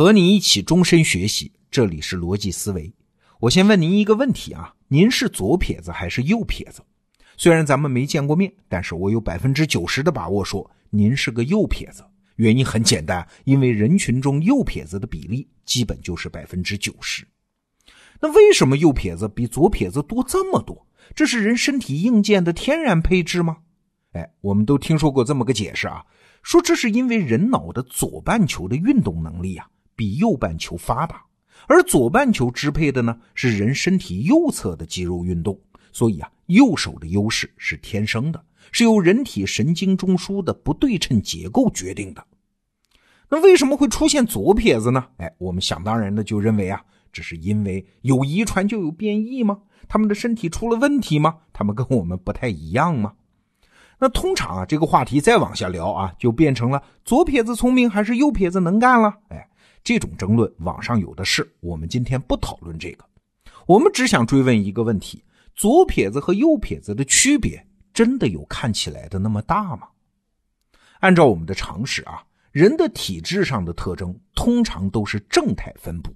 和你一起终身学习，这里是逻辑思维。我先问您一个问题啊，您是左撇子还是右撇子？虽然咱们没见过面，但是我有百分之九十的把握说您是个右撇子。原因很简单，因为人群中右撇子的比例基本就是百分之九十。那为什么右撇子比左撇子多这么多？这是人身体硬件的天然配置吗？哎，我们都听说过这么个解释啊，说这是因为人脑的左半球的运动能力啊比右半球发达，而左半球支配的呢是人身体右侧的肌肉运动，所以啊右手的优势是天生的，是由人体神经中枢的不对称结构决定的。那为什么会出现左撇子呢？哎，我们想当然的就认为啊，这是因为有遗传就有变异吗？他们的身体出了问题吗？他们跟我们不太一样吗？那通常啊，这个话题再往下聊啊，就变成了左撇子聪明还是右撇子能干了？哎，这种争论网上有的是。我们今天不讨论这个，我们只想追问一个问题：左撇子和右撇子的区别真的有看起来的那么大吗？按照我们的常识啊，人的体质上的特征通常都是正态分布。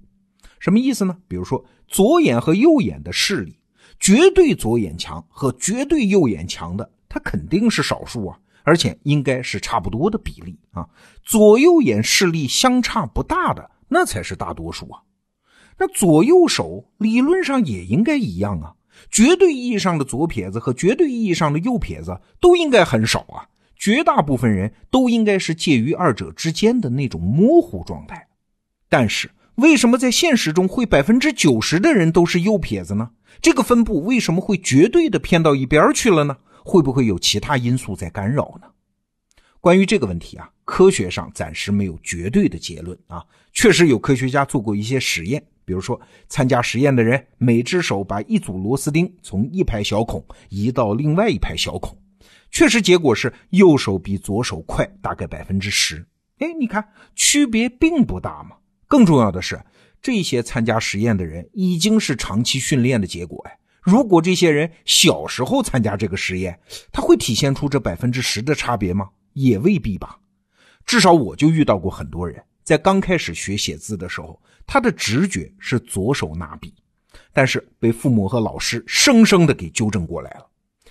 什么意思呢？比如说左眼和右眼的视力，绝对左眼强和绝对右眼强的。它肯定是少数啊，而且应该是差不多的比例啊。左右眼视力相差不大的，那才是大多数啊。那左右手理论上也应该一样啊。绝对意义上的左撇子和绝对意义上的右撇子都应该很少啊。绝大部分人都应该是介于二者之间的那种模糊状态。但是为什么在现实中会百分之九十的人都是右撇子呢？这个分布为什么会绝对的偏到一边去了呢？会不会有其他因素在干扰呢？关于这个问题啊，科学上暂时没有绝对的结论啊。确实有科学家做过一些实验，比如说参加实验的人每只手把一组螺丝钉从一排小孔移到另外一排小孔，确实结果是右手比左手快大概百分之十。哎，你看区别并不大嘛。更重要的是，这些参加实验的人已经是长期训练的结果哎。如果这些人小时候参加这个实验，他会体现出这百分之十的差别吗？也未必吧。至少我就遇到过很多人，在刚开始学写字的时候，他的直觉是左手拿笔，但是被父母和老师生生的给纠正过来了。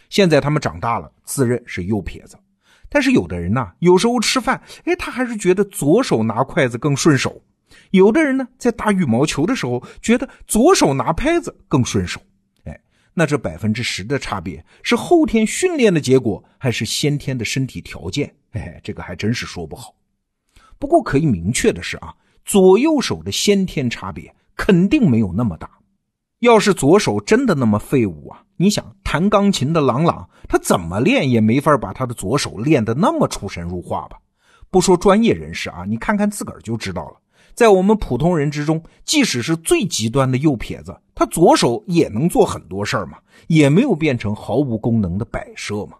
现在他们长大了，自认是右撇子。但是有的人呢，有时候吃饭，哎，他还是觉得左手拿筷子更顺手。有的人呢，在打羽毛球的时候，觉得左手拿拍子更顺手。那这百分之十的差别是后天训练的结果，还是先天的身体条件？嘿嘿，这个还真是说不好。不过可以明确的是啊，左右手的先天差别肯定没有那么大。要是左手真的那么废物啊，你想弹钢琴的朗朗，他怎么练也没法把他的左手练得那么出神入化吧？不说专业人士啊，你看看自个儿就知道了。在我们普通人之中，即使是最极端的右撇子，他左手也能做很多事儿嘛，也没有变成毫无功能的摆设嘛。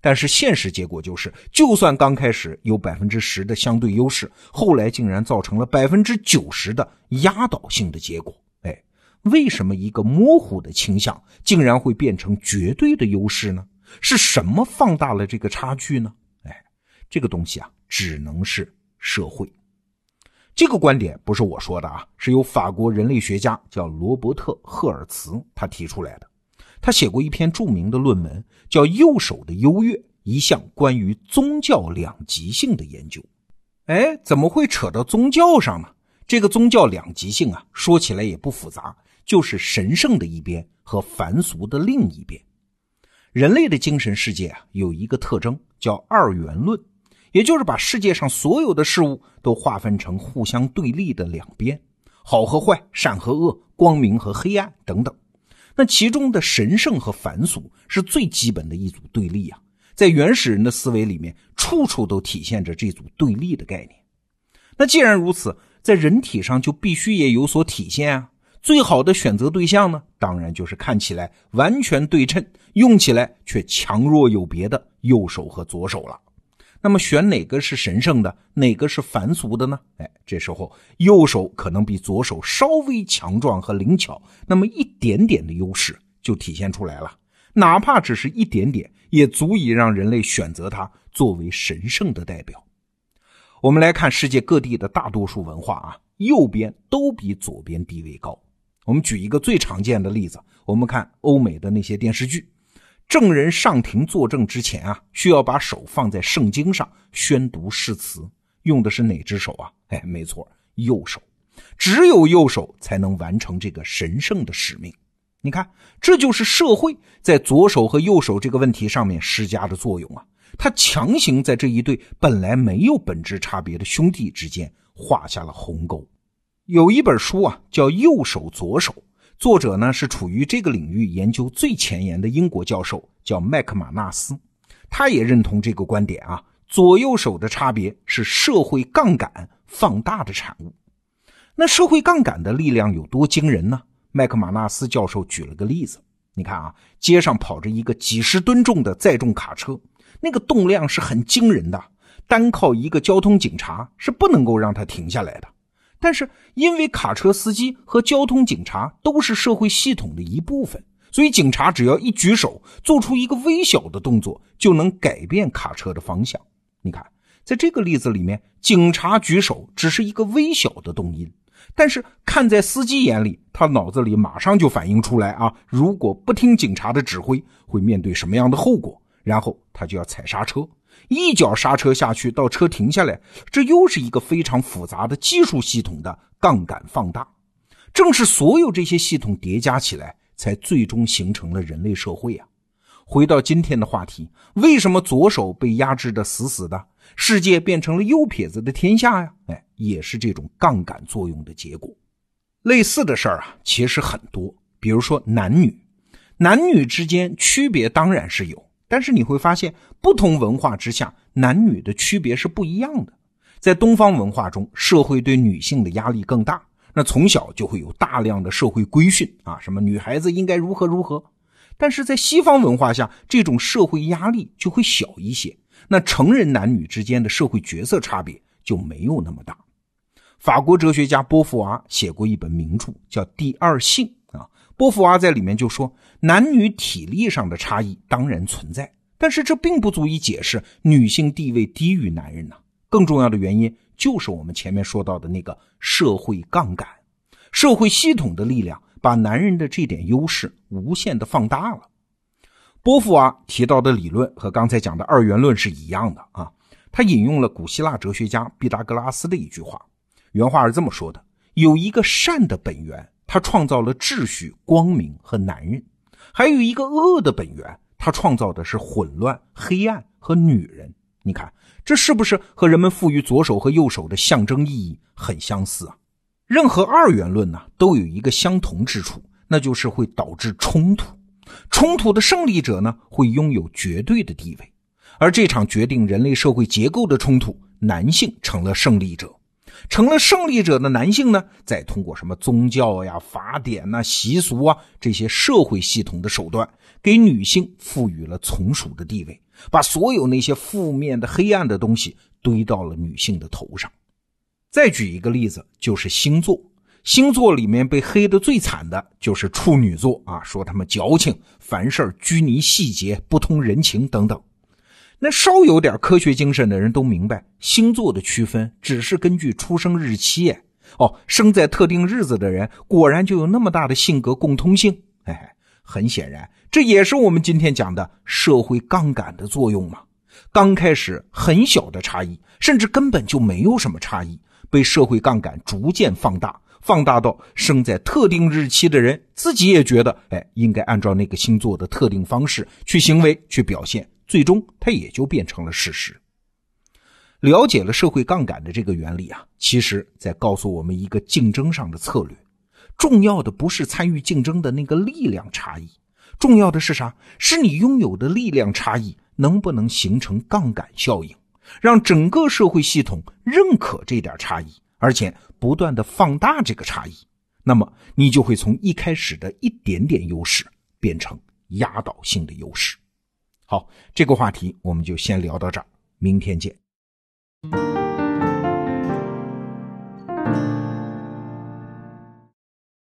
但是现实结果就是，就算刚开始有百分之十的相对优势，后来竟然造成了百分之九十的压倒性的结果。哎，为什么一个模糊的倾向竟然会变成绝对的优势呢？是什么放大了这个差距呢？哎，这个东西啊，只能是社会。这个观点不是我说的啊，是由法国人类学家叫罗伯特·赫尔茨他提出来的。他写过一篇著名的论文，叫《右手的优越：一项关于宗教两极性的研究》。哎，怎么会扯到宗教上呢？这个宗教两极性啊，说起来也不复杂，就是神圣的一边和凡俗的另一边。人类的精神世界啊，有一个特征叫二元论。也就是把世界上所有的事物都划分成互相对立的两边，好和坏，善和恶，光明和黑暗等等。那其中的神圣和凡俗是最基本的一组对立啊，在原始人的思维里面，处处都体现着这组对立的概念。那既然如此，在人体上就必须也有所体现啊。最好的选择对象呢，当然就是看起来完全对称，用起来却强弱有别的右手和左手了。那么选哪个是神圣的，哪个是凡俗的呢？哎，这时候右手可能比左手稍微强壮和灵巧，那么一点点的优势就体现出来了，哪怕只是一点点，也足以让人类选择它作为神圣的代表。我们来看世界各地的大多数文化啊，右边都比左边地位高。我们举一个最常见的例子，我们看欧美的那些电视剧，证人上庭作证之前啊，需要把手放在圣经上宣读誓词，用的是哪只手啊？哎，没错，右手。只有右手才能完成这个神圣的使命。你看，这就是社会在左手和右手这个问题上面施加的作用啊！它强行在这一对本来没有本质差别的兄弟之间画下了鸿沟。有一本书啊，叫《右手左手》，作者呢是处于这个领域研究最前沿的英国教授，叫麦克马纳斯。他也认同这个观点啊，左右手的差别是社会杠杆放大的产物。那社会杠杆的力量有多惊人呢？麦克马纳斯教授举了个例子，你看啊，街上跑着一个几十吨重的载重卡车，那个动量是很惊人的，单靠一个交通警察是不能够让它停下来的。但是因为卡车司机和交通警察都是社会系统的一部分，所以警察只要一举手，做出一个微小的动作，就能改变卡车的方向。你看，在这个例子里面，警察举手只是一个微小的动因。但是看在司机眼里，他脑子里马上就反映出来啊，如果不听警察的指挥，会面对什么样的后果？然后他就要踩刹车，一脚刹车下去，到车停下来，这又是一个非常复杂的技术系统的杠杆放大。正是所有这些系统叠加起来，才最终形成了人类社会啊。回到今天的话题，为什么左手被压制的死死的？世界变成了右撇子的天下呀！哎，也是这种杠杆作用的结果。类似的事儿啊，其实很多。比如说男女，男女之间区别当然是有，但是你会发现，不同文化之下，男女的区别是不一样的。在东方文化中，社会对女性的压力更大，那从小就会有大量的社会规训啊，什么女孩子应该如何如何。但是在西方文化下，这种社会压力就会小一些。那成人男女之间的社会角色差别就没有那么大。法国哲学家波伏娃写过一本名著，叫《第二性》。波伏娃在里面就说，男女体力上的差异当然存在，但是这并不足以解释女性地位低于男人呢。更重要的原因就是我们前面说到的那个社会杠杆，社会系统的力量把男人的这点优势无限的放大了。波伏娃提到的理论和刚才讲的二元论是一样的啊。他引用了古希腊哲学家毕达哥拉斯的一句话，原话是这么说的：有一个善的本源，他创造了秩序、光明和男人；还有一个恶的本源，他创造的是混乱、黑暗和女人。你看，这是不是和人们赋予左手和右手的象征意义很相似啊？任何二元论呢，都有一个相同之处，那就是会导致冲突。冲突的胜利者呢，会拥有绝对的地位，而这场决定人类社会结构的冲突，男性成了胜利者。成了胜利者的男性呢，再通过什么宗教呀、法典呐、习俗啊这些社会系统的手段，给女性赋予了从属的地位，把所有那些负面的、黑暗的东西堆到了女性的头上。再举一个例子，就是星座。星座里面被黑的最惨的就是处女座啊，说他们矫情，凡事拘泥细节，不通人情等等。那稍有点科学精神的人都明白，星座的区分只是根据出生日期。哦，生在特定日子的人，果然就有那么大的性格共通性。哎，很显然，这也是我们今天讲的社会杠杆的作用嘛。刚开始很小的差异，甚至根本就没有什么差异，被社会杠杆逐渐放大。放大到生在特定日期的人自己也觉得，哎，应该按照那个星座的特定方式去行为、去表现，最终它也就变成了事实。了解了社会杠杆的这个原理啊，其实在告诉我们一个竞争上的策略。重要的不是参与竞争的那个力量差异，重要的是啥？是你拥有的力量差异能不能形成杠杆效应，让整个社会系统认可这点差异。而且不断的放大这个差异，那么你就会从一开始的一点点优势变成压倒性的优势。好，这个话题我们就先聊到这儿，明天见。